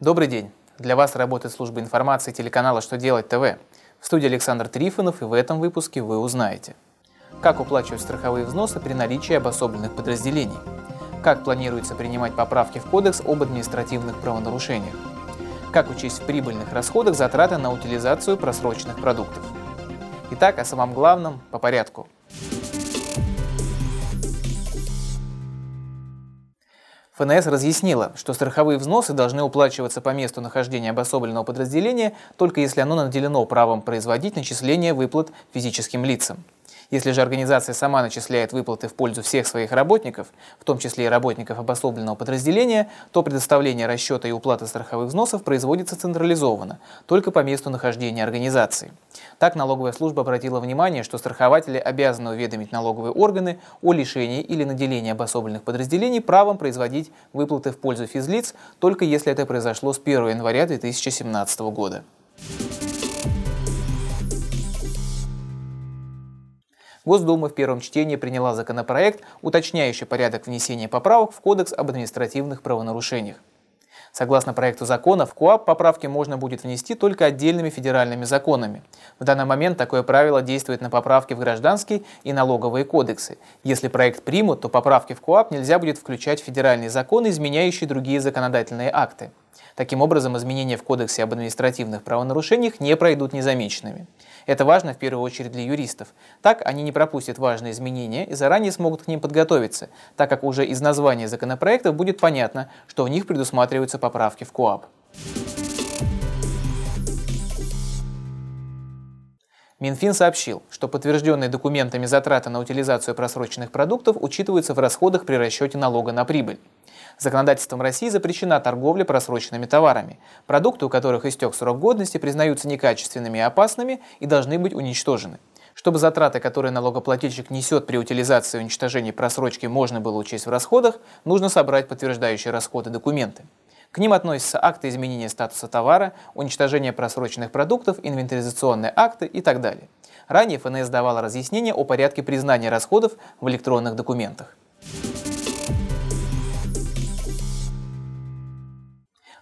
Добрый день! Для вас работает служба информации телеканала «Что делать ТВ». В студии Александр Трифонов, и в этом выпуске вы узнаете, как уплачивать страховые взносы при наличии обособленных подразделений, как планируется принимать поправки в Кодекс об административных правонарушениях, как учесть в прибыльных расходах затраты на утилизацию просроченных продуктов. Итак, о самом главном по порядку – ФНС разъяснила, что страховые взносы должны уплачиваться по месту нахождения обособленного подразделения только если оно наделено правом производить начисление выплат физическим лицам. Если же организация сама начисляет выплаты в пользу всех своих работников, в том числе и работников обособленного подразделения, то предоставление расчета и уплаты страховых взносов производится централизованно, только по месту нахождения организации. Так налоговая служба обратила внимание, что страхователи обязаны уведомить налоговые органы о лишении или наделении обособленных подразделений правом производить выплаты в пользу физлиц, только если это произошло с 1 января 2017 года. Госдума в первом чтении приняла законопроект, уточняющий порядок внесения поправок в Кодекс об административных правонарушениях. Согласно проекту закона, в КОАП поправки можно будет внести только отдельными федеральными законами. В данный момент такое правило действует на поправки в гражданский и налоговые кодексы. Если проект примут, то поправки в КОАП нельзя будет включать в федеральные законы, изменяющие другие законодательные акты. Таким образом, изменения в Кодексе об административных правонарушениях не пройдут незамеченными. Это важно в первую очередь для юристов. Так они не пропустят важные изменения и заранее смогут к ним подготовиться, так как уже из названия законопроекта будет понятно, что в них предусматриваются поправки в КОАП. Минфин сообщил, что подтвержденные документами затраты на утилизацию просроченных продуктов учитываются в расходах при расчете налога на прибыль. Законодательством России запрещена торговля просроченными товарами. Продукты, у которых истек срок годности, признаются некачественными и опасными и должны быть уничтожены. Чтобы затраты, которые налогоплательщик несет при утилизации и уничтожении просрочки, можно было учесть в расходах, нужно собрать подтверждающие расходы документы. К ним относятся акты изменения статуса товара, уничтожение просроченных продуктов, инвентаризационные акты и так далее. Ранее ФНС давала разъяснение о порядке признания расходов в электронных документах.